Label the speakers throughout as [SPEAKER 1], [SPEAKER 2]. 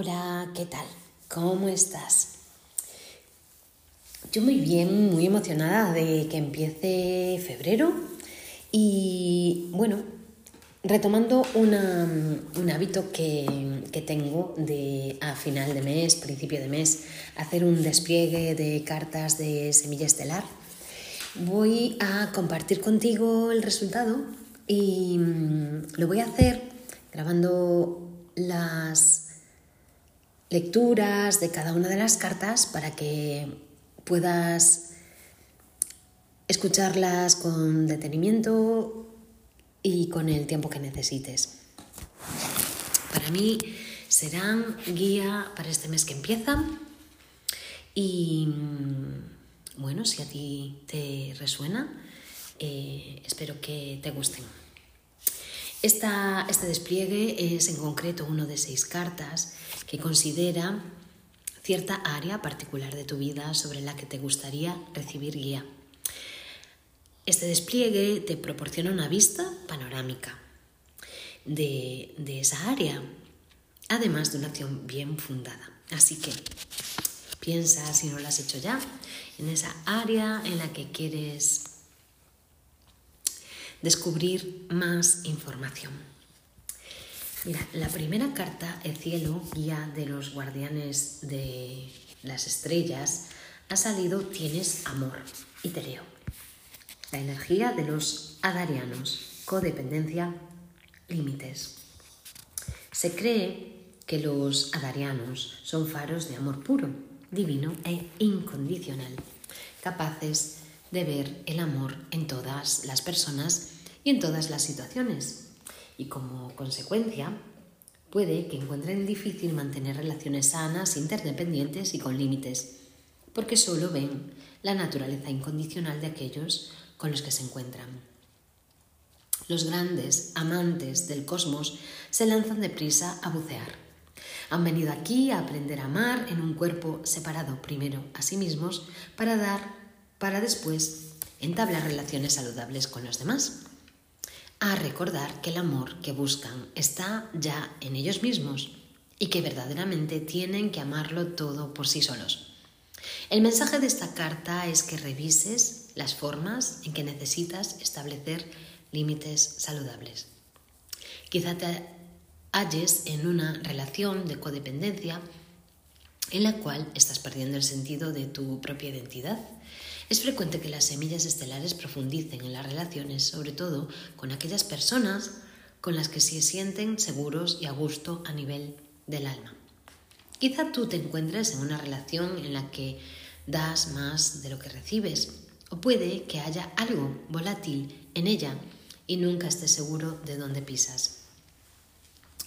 [SPEAKER 1] Hola, ¿qué tal? ¿Cómo estás? Yo muy bien, muy emocionada de que empiece febrero y bueno, retomando un hábito que, que, tengo de a final de mes, principio de mes, hacer un despliegue de cartas de semilla estelar. Voy a compartir contigo el resultado y mm, lo voy a hacer grabando las lecturas de cada una de las cartas para que puedas escucharlas con detenimiento y con el tiempo que necesites. Para mí serán guía para este mes que empieza y mm, bueno, si a ti te resuena, eh, espero que te gusten. Este despliegue es en concreto uno de seis cartas que considera cierta área particular de tu vida sobre la que te gustaría recibir guía. Este despliegue te proporciona una vista panorámica de, esa área, además de una acción bien fundada. Así que piensa, si no lo has hecho ya, en esa área en la que quieres descubrir más información. Mira, la primera carta, el cielo, guía de los guardianes de las estrellas, ha salido Tienes amor. Y te leo. La energía de los adarianos, codependencia, límites. Se cree que los adarianos son faros de amor puro, divino e incondicional, capaces de ver el amor en todas las personas y en todas las situaciones, y como consecuencia puede que encuentren difícil mantener relaciones sanas, interdependientes y con límites, porque solo ven la naturaleza incondicional de aquellos con los que se encuentran. Los grandes amantes del cosmos se lanzan deprisa a bucear. Han venido aquí a aprender a amar en un cuerpo separado primero a sí mismos para dar, para después entablar relaciones saludables con los demás a recordar que el amor que buscan está ya en ellos mismos y que verdaderamente tienen que amarlo todo por sí solos. El mensaje de esta carta es que revises las formas en que necesitas establecer límites saludables. Quizá te halles en una relación de codependencia en la cual estás perdiendo el sentido de tu propia identidad es frecuente que las semillas estelares profundicen en las relaciones, sobre todo con aquellas personas con las que se sienten seguros y a gusto a nivel del alma. Quizá tú te encuentres en una relación en la que das más de lo que recibes, o puede que haya algo volátil en ella y nunca estés seguro de dónde pisas.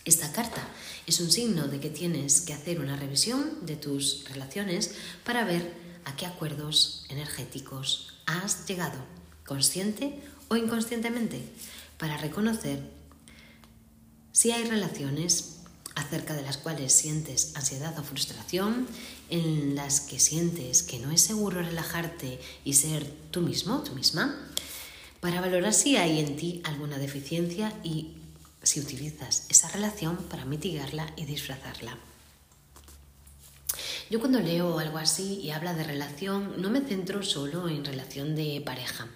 [SPEAKER 1] Esta carta es un signo de que tienes que hacer una revisión de tus relaciones para ver a qué acuerdos energéticos has llegado, consciente o inconscientemente, para reconocer si hay relaciones acerca de las cuales sientes ansiedad o frustración, en las que sientes que no es seguro relajarte y ser tú mismo, tú misma, para valorar si hay en ti alguna deficiencia y si utilizas esa relación para mitigarla y disfrazarla. Yo cuando leo algo así y habla de relación, no me centro solo en relación de pareja,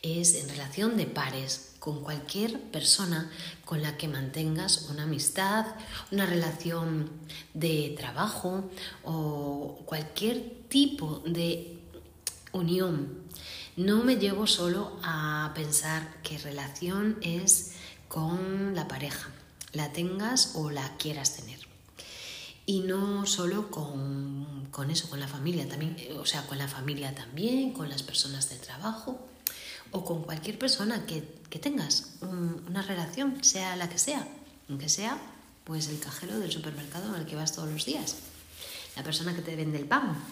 [SPEAKER 1] es en relación de pares, con cualquier persona con la que mantengas una amistad, una relación de trabajo o cualquier tipo de unión. No me llevo solo a pensar que relación es con la pareja, la tengas o la quieras tener. Y no solo con, eso, con la familia también, o sea, con la familia también, con las personas del trabajo o con cualquier persona que, tengas una relación, sea la que sea, aunque sea pues el cajero del supermercado el que vas todos los días, la persona que te vende el pan.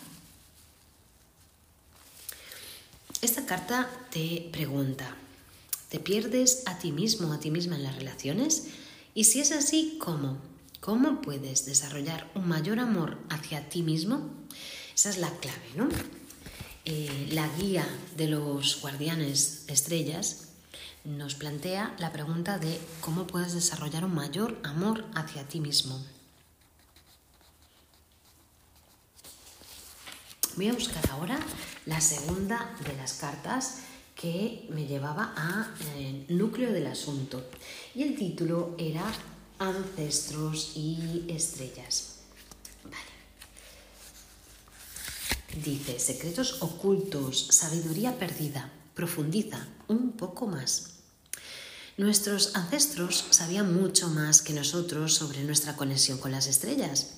[SPEAKER 1] Esta carta te pregunta, ¿te pierdes a ti mismo, a ti misma en las relaciones? Y si es así, ¿cómo? ¿Cómo puedes desarrollar un mayor amor hacia ti mismo? Esa es la clave, ¿no? Eh, la guía de los guardianes estrellas nos plantea la pregunta de cómo puedes desarrollar un mayor amor hacia ti mismo. Voy a buscar ahora la segunda de las cartas que me llevaba a eh, núcleo del asunto. Y el título era Ancestros y Estrellas. Dice, secretos ocultos, sabiduría perdida, profundiza un poco más. Nuestros ancestros sabían mucho más que nosotros sobre nuestra conexión con las estrellas.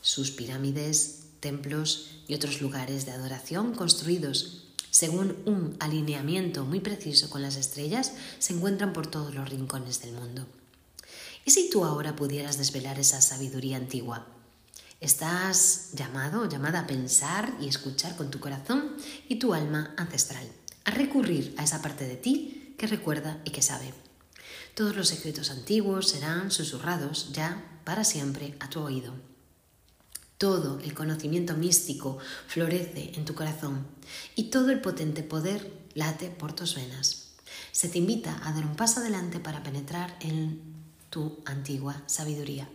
[SPEAKER 1] Sus pirámides, templos y otros lugares de adoración construidos según un alineamiento muy preciso con las estrellas se encuentran por todos los rincones del mundo. ¿Y si tú ahora pudieras desvelar esa sabiduría antigua? Estás llamado llamada a pensar y escuchar con tu corazón y tu alma ancestral, a recurrir a esa parte de ti que recuerda y que sabe. Todos los secretos antiguos serán susurrados ya para siempre a tu oído. Todo el conocimiento místico florece en tu corazón y todo el potente poder late por tus venas. Se te invita a dar un paso adelante para penetrar en tu antigua sabiduría.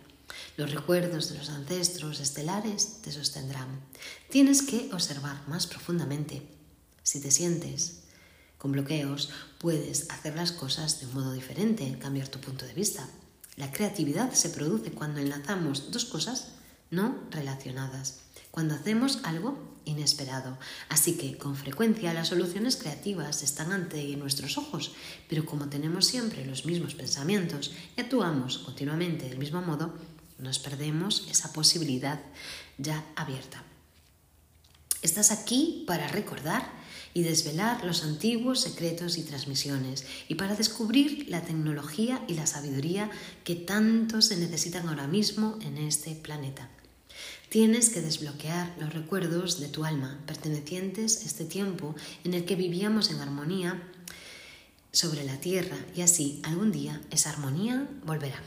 [SPEAKER 1] Los recuerdos de los ancestros estelares te sostendrán. Tienes que observar más profundamente. Si te sientes con bloqueos, puedes hacer las cosas de un modo diferente, cambiar tu punto de vista. La creatividad se produce cuando enlazamos dos cosas no relacionadas, cuando hacemos algo inesperado. Así que con frecuencia las soluciones creativas están ante nuestros ojos, pero como tenemos siempre los mismos pensamientos y actuamos continuamente del mismo modo, nos perdemos esa posibilidad ya abierta. Estás aquí para recordar y desvelar los antiguos secretos y transmisiones y para descubrir la tecnología y la sabiduría que tanto se necesitan ahora mismo en este planeta. Tienes que desbloquear los recuerdos de tu alma pertenecientes a este tiempo en el que vivíamos en armonía sobre la tierra y así algún día esa armonía volverá.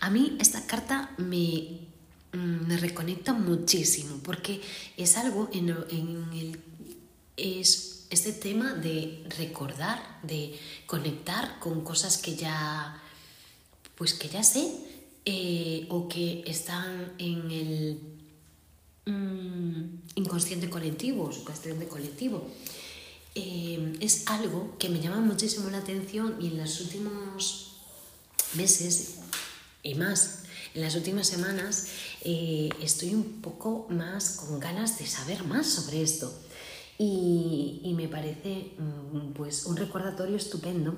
[SPEAKER 1] A mí esta carta me, mm, me reconecta muchísimo porque es algo en, en el es este tema de recordar, de conectar con cosas que ya, pues que ya sé eh, o que están en el mm, inconsciente colectivo, subconsciente colectivo. Eh, es algo que me llama muchísimo la atención y en los últimos meses y más, en las últimas semanas, eh, estoy un poco más con ganas de saber más sobre esto. Y, me parece mm, pues, un recordatorio estupendo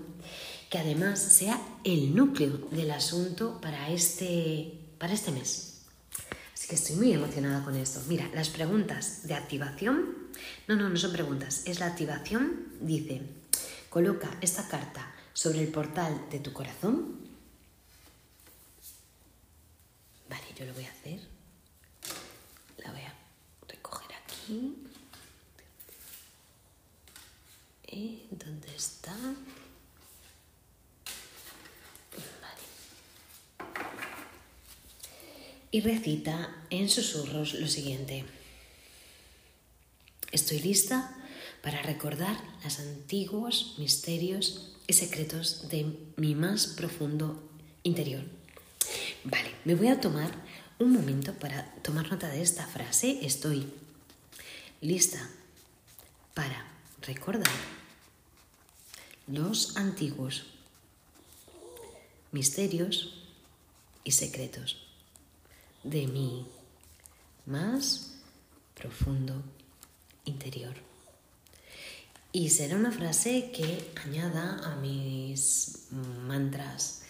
[SPEAKER 1] que además sea el núcleo del asunto para este, para este mes. Así que estoy muy emocionada con esto. Mira, las preguntas de activación, no, no, no son preguntas, es la activación, dice, coloca esta carta sobre el portal de tu corazón. Vale, yo lo voy a hacer. La voy a recoger aquí. ¿Dónde está? Y recita en susurros lo siguiente. Estoy lista para recordar los antiguos misterios y secretos de mi más profundo interior. Vale, me voy a tomar un momento para tomar nota de esta frase. Estoy lista para recordar los antiguos misterios y secretos de mi más profundo interior. Y será una frase que añada a mis mantras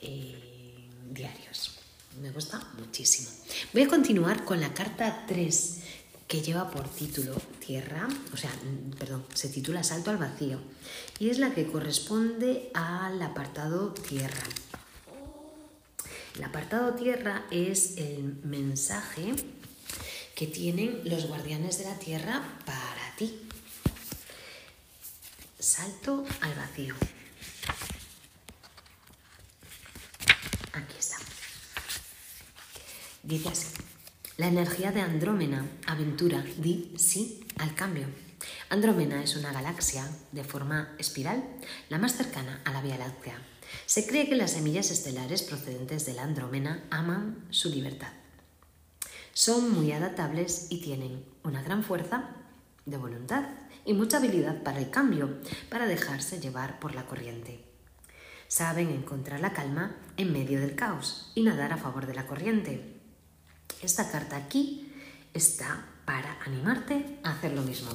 [SPEAKER 1] eh, diarios. Me gusta muchísimo. Voy a continuar con la carta 3 que lleva por título Tierra, o sea, perdón, se titula Salto al vacío y es la que corresponde al apartado Tierra. El apartado Tierra es el mensaje que tienen los guardianes de la Tierra para ti. Salto al vacío. Aquí está. Dice así. La energía de Andrómena, aventura, di sí al cambio. Andrómena es una galaxia de forma espiral, la más cercana a la Vía Láctea. Se cree que las semillas estelares procedentes de la Andrómena aman su libertad. Son muy adaptables y tienen una gran fuerza de voluntad y mucha habilidad para el cambio, para dejarse llevar por la corriente. Saben encontrar la calma en medio del caos y nadar a favor de la corriente. Esta carta aquí está para animarte a hacer lo mismo.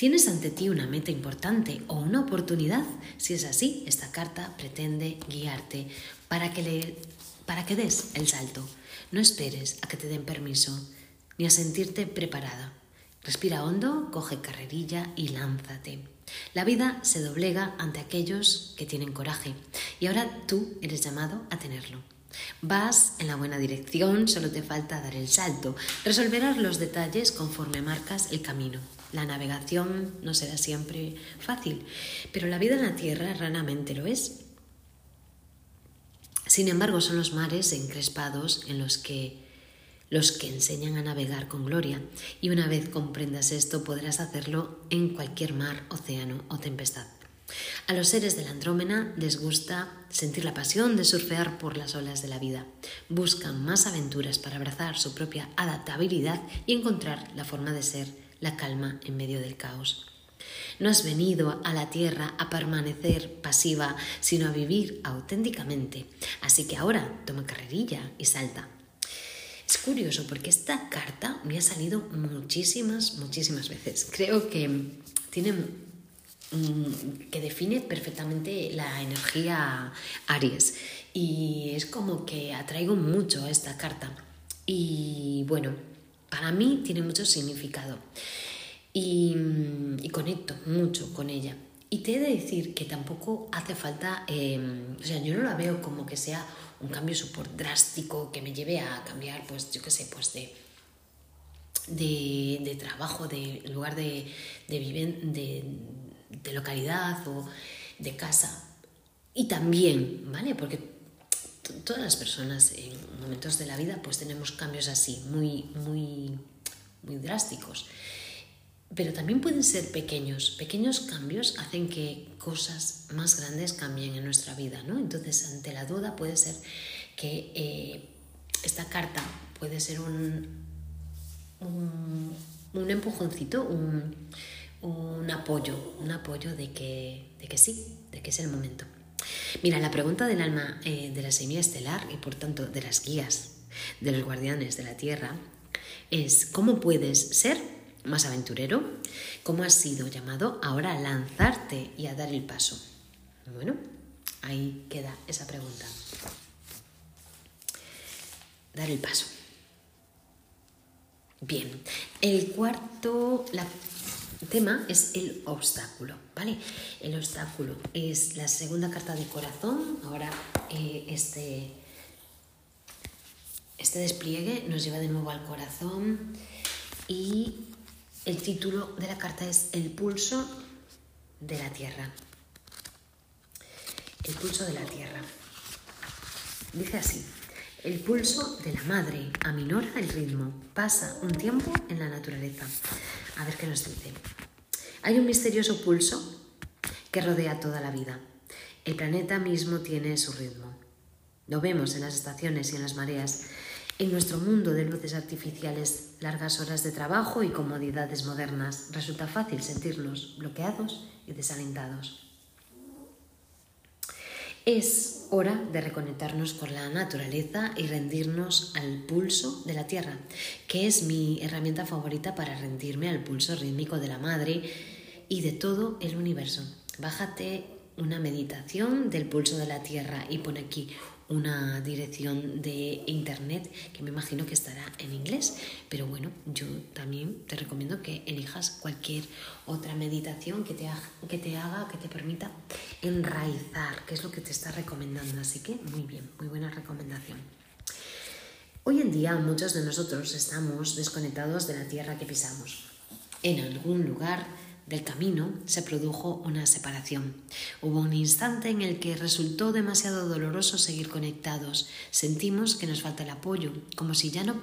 [SPEAKER 1] ¿Tienes ante ti una meta importante o una oportunidad? Si es así, esta carta pretende guiarte para que, le, para que des el salto. No esperes a que te den permiso ni a sentirte preparada. Respira hondo, coge carrerilla y lánzate. La vida se doblega ante aquellos que tienen coraje y ahora tú eres llamado a tenerlo. Vas en la buena dirección, solo te falta dar el salto. Resolverás los detalles conforme marcas el camino. La navegación no será siempre fácil, pero la vida en la tierra raramente lo es. Sin embargo, son los mares encrespados en los que los que enseñan a navegar con gloria, y una vez comprendas esto podrás hacerlo en cualquier mar, océano o tempestad. A los seres de la Andrómena les gusta sentir la pasión de surfear por las olas de la vida. Buscan más aventuras para abrazar su propia adaptabilidad y encontrar la forma de ser la calma en medio del caos. No has venido a la tierra a permanecer pasiva, sino a vivir auténticamente. Así que ahora toma carrerilla y salta. Es curioso porque esta carta me ha salido muchísimas, muchísimas veces. Creo que tiene que define perfectamente la energía Aries. Y es como que atraigo mucho a esta carta. Y bueno, para mí tiene mucho significado. Y, conecto mucho con ella. Y te he de decir que tampoco hace falta, em, o sea, yo no la veo como que sea un cambio súper drástico que me lleve a cambiar, pues yo qué sé, pues de, de, trabajo, de lugar de, de, de localidad o de casa. Y también, ¿vale? Porque todas las personas en momentos de la vida pues tenemos cambios así, muy, muy, muy drásticos. Pero también pueden ser pequeños. Pequeños cambios hacen que cosas más grandes cambien en nuestra vida, ¿no? Entonces, ante la duda puede ser que eh, esta carta puede ser un, un empujoncito, un, un, apoyo, un apoyo de que, de que sí, de que es el momento. Mira, la pregunta del alma eh, de la semilla estelar y por tanto de las guías de los guardianes de la Tierra es ¿cómo puedes ser más aventurero? ¿Cómo has sido llamado ahora a lanzarte y a dar el paso? Bueno, ahí queda esa pregunta. Dar el paso. Bien, el cuarto, la tema es el obstáculo, ¿vale? El obstáculo es la segunda carta de corazón. Ahora eh, este, este despliegue nos lleva de nuevo al corazón y el título de la carta es El pulso de la tierra. El pulso de la tierra. Dice así. El pulso de la madre aminora el ritmo, pasa un tiempo en la naturaleza. A ver qué nos dice. Hay un misterioso pulso que rodea toda la vida. El planeta mismo tiene su ritmo. Lo vemos en las estaciones y en las mareas. En nuestro mundo de luces artificiales, largas horas de trabajo y comodidades modernas, resulta fácil sentirnos bloqueados y desalentados. Es hora de reconectarnos con la naturaleza y rendirnos al pulso de la tierra, que es mi herramienta favorita para rendirme al pulso rítmico de la madre y de todo el universo. Bájate una meditación del pulso de la tierra y pone aquí una dirección de internet que me imagino que estará en inglés, pero bueno, yo también te recomiendo que elijas cualquier otra meditación que te, haga, que te haga, que te permita enraizar, que es lo que te está recomendando, así que muy bien, muy buena recomendación. Hoy en día muchos de nosotros estamos desconectados de la tierra que pisamos. En algún lugar del camino se produjo una separación. Hubo un instante en el que resultó demasiado doloroso seguir conectados. Sentimos que nos falta el apoyo, como si ya no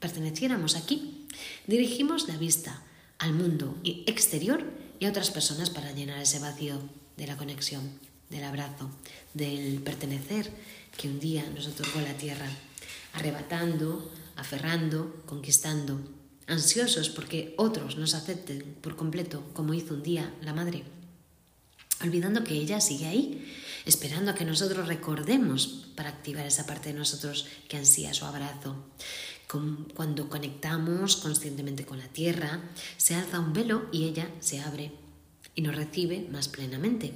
[SPEAKER 1] perteneciéramos aquí. Dirigimos la vista al mundo exterior y a otras personas para llenar ese vacío de la conexión, del abrazo, del pertenecer que un día nos otorgó la tierra. arrebatando, aferrando, conquistando, ansiosos porque otros nos acepten por completo, como hizo un día la madre, olvidando que ella sigue ahí, esperando a que nosotros recordemos para activar esa parte de nosotros que ansía su abrazo. Cuando conectamos conscientemente con la tierra, se alza un velo y ella se abre y nos recibe más plenamente.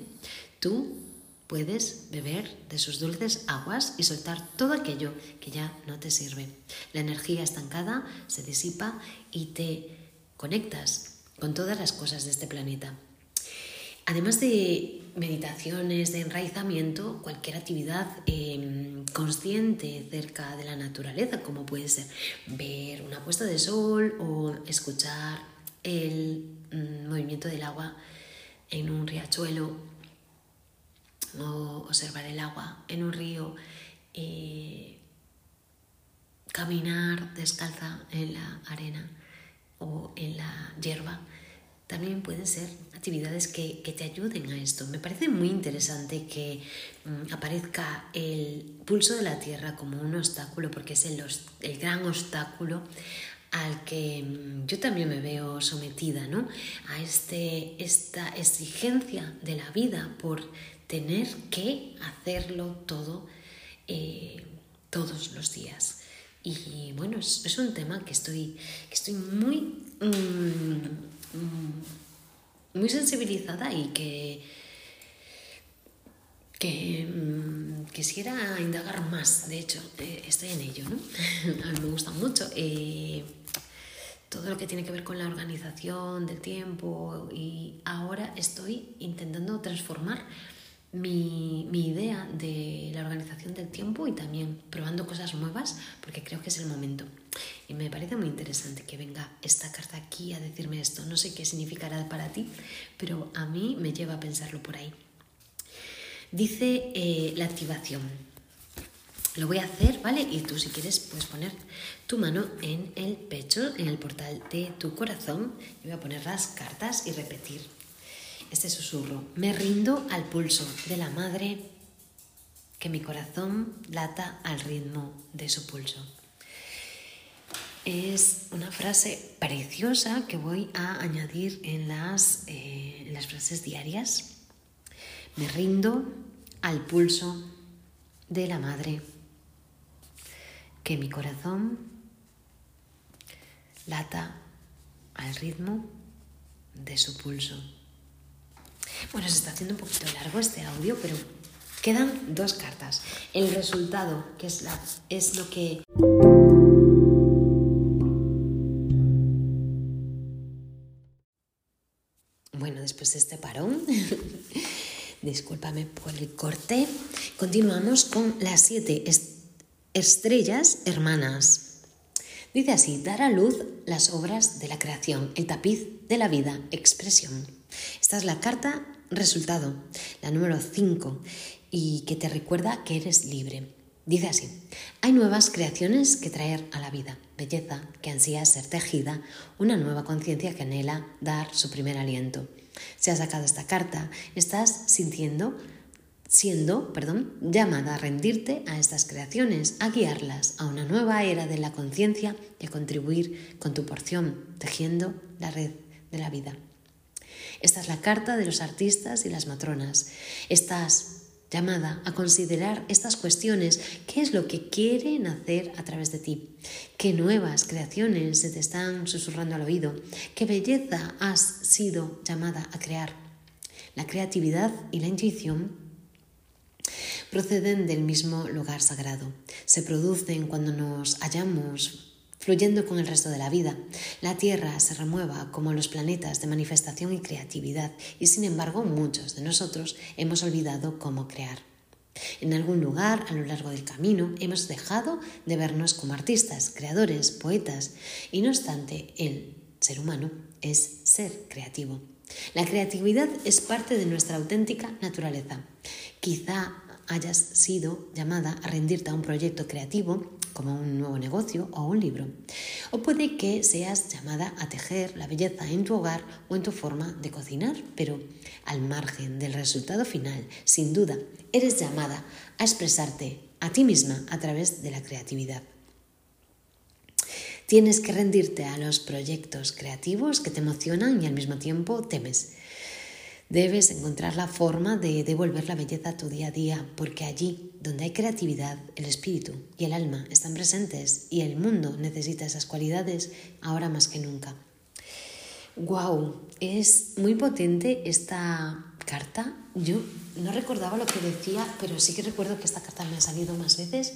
[SPEAKER 1] Tú puedes beber de sus dulces aguas y soltar todo aquello que ya no te sirve. La energía estancada se disipa y te conectas con todas las cosas de este planeta. Además de meditaciones, de enraizamiento, cualquier actividad em, consciente cerca de la naturaleza, como puede ser ver una puesta de sol o escuchar el mm, movimiento del agua en un riachuelo o observar el agua en un río, eh, caminar descalza en la arena o en la hierba, también pueden ser actividades que, te ayuden a esto. Me parece muy interesante que mm, aparezca el pulso de la Tierra como un obstáculo, porque es el, el gran obstáculo al que mm, yo también me veo sometida, ¿no? A este, esta exigencia de la vida por tener que hacerlo todo eh, todos los días. Y bueno, es, un tema que estoy, que estoy muy, mm, muy sensibilizada y que, que mm, quisiera indagar más. De hecho, eh, estoy en ello, ¿no? A mí me gusta mucho. Eh, todo lo que tiene que ver con la organización del tiempo y ahora estoy intentando transformar mi, idea de la organización del tiempo y también probando cosas nuevas porque creo que es el momento. Y me parece muy interesante que venga esta carta aquí a decirme esto. No sé qué significará para ti, pero a mí me lleva a pensarlo por ahí. Dice eh, la activación. Lo voy a hacer, ¿vale? Y tú si quieres puedes poner tu mano en el pecho, en el portal de tu corazón. y voy a poner las cartas y repetir este susurro. Me rindo al pulso de la madre, que mi corazón lata al ritmo de su pulso. Es una frase preciosa que voy a añadir en las, eh, en las frases diarias. Me rindo al pulso de la madre, que mi corazón lata al ritmo de su pulso. Bueno, se está haciendo un poquito largo este audio, pero quedan dos cartas. El resultado, que es, la, es lo que... Bueno, después de este parón, discúlpame por el corte, continuamos con las siete estrellas hermanas. Dice así, dar a luz las obras de la creación, el tapiz de la vida, expresión. Esta es la carta resultado, la número 5, y que te recuerda que eres libre. Dice así, hay nuevas creaciones que traer a la vida, belleza que ansía ser tejida, una nueva conciencia que anhela dar su primer aliento. Si has sacado esta carta, estás sintiendo, siendo, perdón, llamada a rendirte a estas creaciones, a guiarlas a una nueva era de la conciencia y a contribuir con tu porción, tejiendo la red de la vida. Esta es la carta de los artistas y las matronas. Estás llamada a considerar estas cuestiones, qué es lo que quieren hacer a través de ti, qué nuevas creaciones se te están susurrando al oído, qué belleza has sido llamada a crear. La creatividad y la intuición proceden del mismo lugar sagrado, se producen cuando nos hallamos fluyendo con el resto de la vida. La Tierra se remueva como los planetas de manifestación y creatividad y sin embargo muchos de nosotros hemos olvidado cómo crear. En algún lugar a lo largo del camino hemos dejado de vernos como artistas, creadores, poetas y no obstante el ser humano es ser creativo. La creatividad es parte de nuestra auténtica naturaleza. Quizá hayas sido llamada a rendirte a un proyecto creativo como un nuevo negocio o un libro. O puede que seas llamada a tejer la belleza en tu hogar o en tu forma de cocinar, pero al margen del resultado final, sin duda, eres llamada a expresarte a ti misma a través de la creatividad. Tienes que rendirte a los proyectos creativos que te emocionan y al mismo tiempo temes. Debes encontrar la forma de devolver la belleza a tu día a día, porque allí donde hay creatividad, el espíritu y el alma están presentes y el mundo necesita esas cualidades ahora más que nunca. ¡Wow! Es muy potente esta carta. Yo no recordaba lo que decía, pero sí que recuerdo que esta carta me ha salido más veces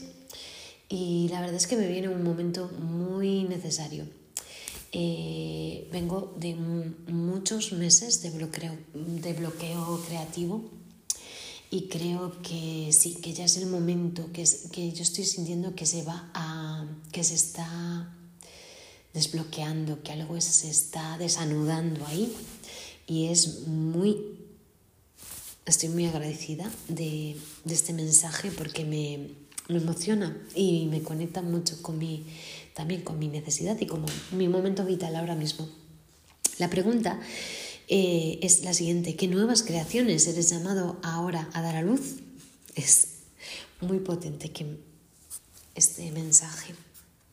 [SPEAKER 1] y la verdad es que me viene un momento muy necesario. Eh, vengo de muchos meses de bloqueo, de bloqueo creativo y creo que sí, que ya es el momento, que, que yo estoy sintiendo que se va a, que se está desbloqueando, que algo se está desanudando ahí. Y es muy, estoy muy agradecida de, este mensaje porque me emociona y me conecta mucho con mi también con mi necesidad y como mi momento vital ahora mismo. La pregunta eh, es la siguiente, ¿qué nuevas creaciones eres llamado ahora a dar a luz? Es muy potente que este mensaje,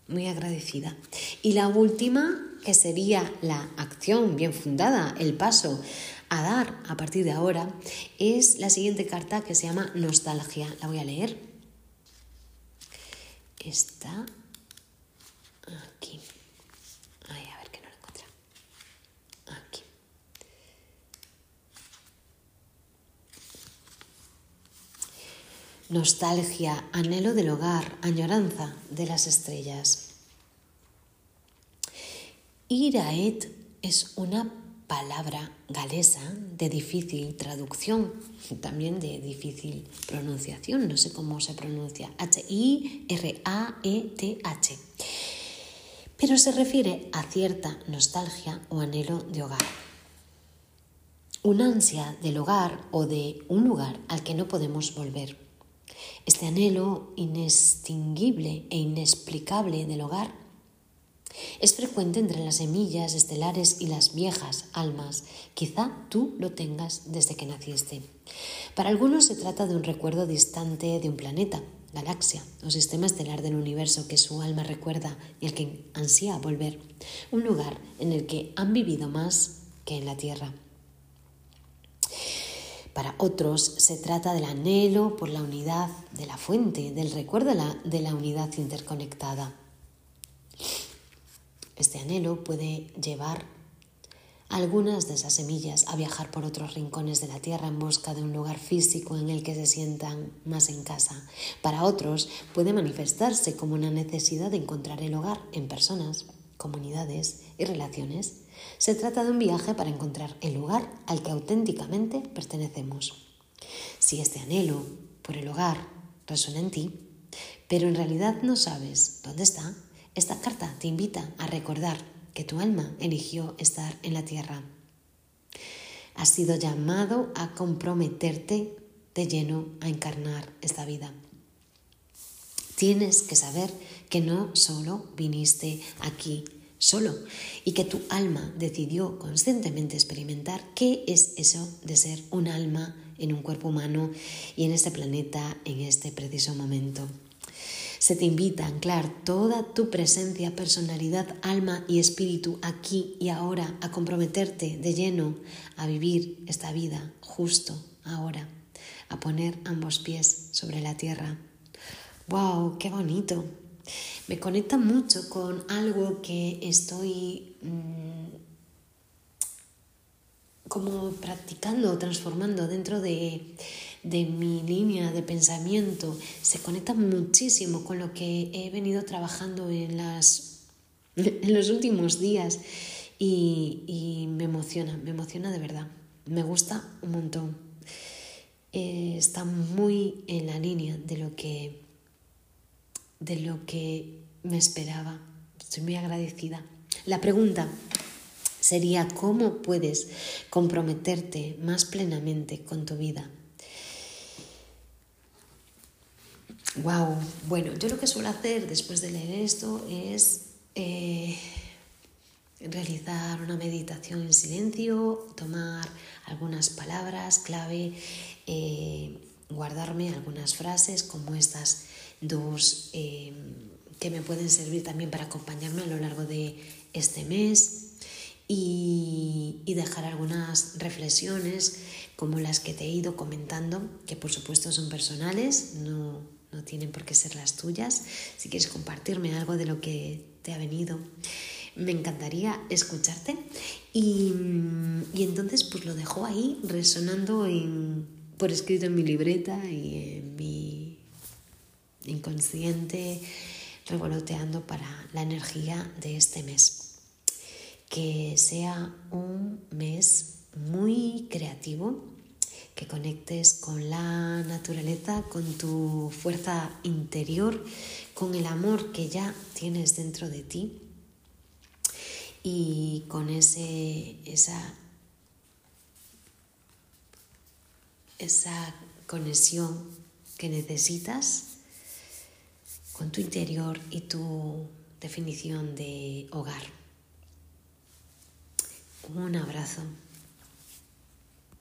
[SPEAKER 1] muy agradecida. Y la última, que sería la acción bien fundada, el paso a dar a partir de ahora, es la siguiente carta que se llama Nostalgia. La voy a leer. Está Aquí. Ay, a ver que no lo encuentra. Aquí. Nostalgia, anhelo del hogar, añoranza de las estrellas. Iraet es una palabra galesa de difícil traducción, también de difícil pronunciación, no sé cómo se pronuncia, H-I-R-A-E-T-H pero se refiere a cierta nostalgia o anhelo de hogar. Un ansia del hogar o de un lugar al que no podemos volver. Este anhelo inextinguible e inexplicable del hogar es frecuente entre las semillas estelares y las viejas almas. Quizá tú lo tengas desde que naciste. Para algunos se trata de un recuerdo distante de un planeta, galaxia o sistema estelar del universo que su alma recuerda y al que ansía volver, un lugar en el que han vivido más que en la Tierra. Para otros se trata del anhelo por la unidad de la fuente, del recuerdo de la, unidad interconectada. Este anhelo puede llevar algunas de esas semillas a viajar por otros rincones de la tierra en busca de un lugar físico en el que se sientan más en casa. Para otros puede manifestarse como una necesidad de encontrar el hogar en personas, comunidades y relaciones. Se trata de un viaje para encontrar el lugar al que auténticamente pertenecemos. Si este anhelo por el hogar resuena en ti, pero en realidad no sabes dónde está, esta carta te invita a recordar que tu alma eligió estar en la tierra. Has sido llamado a comprometerte de lleno a encarnar esta vida. Tienes que saber que no solo viniste aquí solo y que tu alma decidió conscientemente experimentar qué es eso de ser un alma en un cuerpo humano y en este planeta en este preciso momento. Se te invita a anclar toda tu presencia, personalidad, alma y espíritu aquí y ahora, a comprometerte de lleno a vivir esta vida justo ahora, a poner ambos pies sobre la tierra. ¡Wow! ¡Qué bonito! Me conecta mucho con algo que estoy mm, como practicando, transformando dentro de de mi línea de pensamiento se conecta muchísimo con lo que he venido trabajando en, las, en los últimos días y, me emociona, me emociona de verdad. Me gusta un montón. Eh, está muy en la línea de lo que de lo que me esperaba. Estoy muy agradecida. La pregunta sería cómo puedes comprometerte más plenamente con tu vida Wow, bueno, yo lo que suelo hacer después de leer esto es eh, realizar una meditación en silencio, tomar algunas palabras clave, eh, guardarme algunas frases como estas dos eh, que me pueden servir también para acompañarme a lo largo de este mes y, dejar algunas reflexiones como las que te he ido comentando, que por supuesto son personales, no, no tienen por qué ser las tuyas. Si quieres compartirme algo de lo que te ha venido, me encantaría escucharte. Y, y entonces pues lo dejo ahí resonando en, por escrito en mi libreta y en mi inconsciente revoloteando para la energía de este mes. Que sea un mes muy creativo, que conectes con la naturaleza, con tu fuerza interior, con el amor que ya tienes dentro de ti y con ese, esa, esa conexión que necesitas con tu interior y tu definición de hogar. Un abrazo.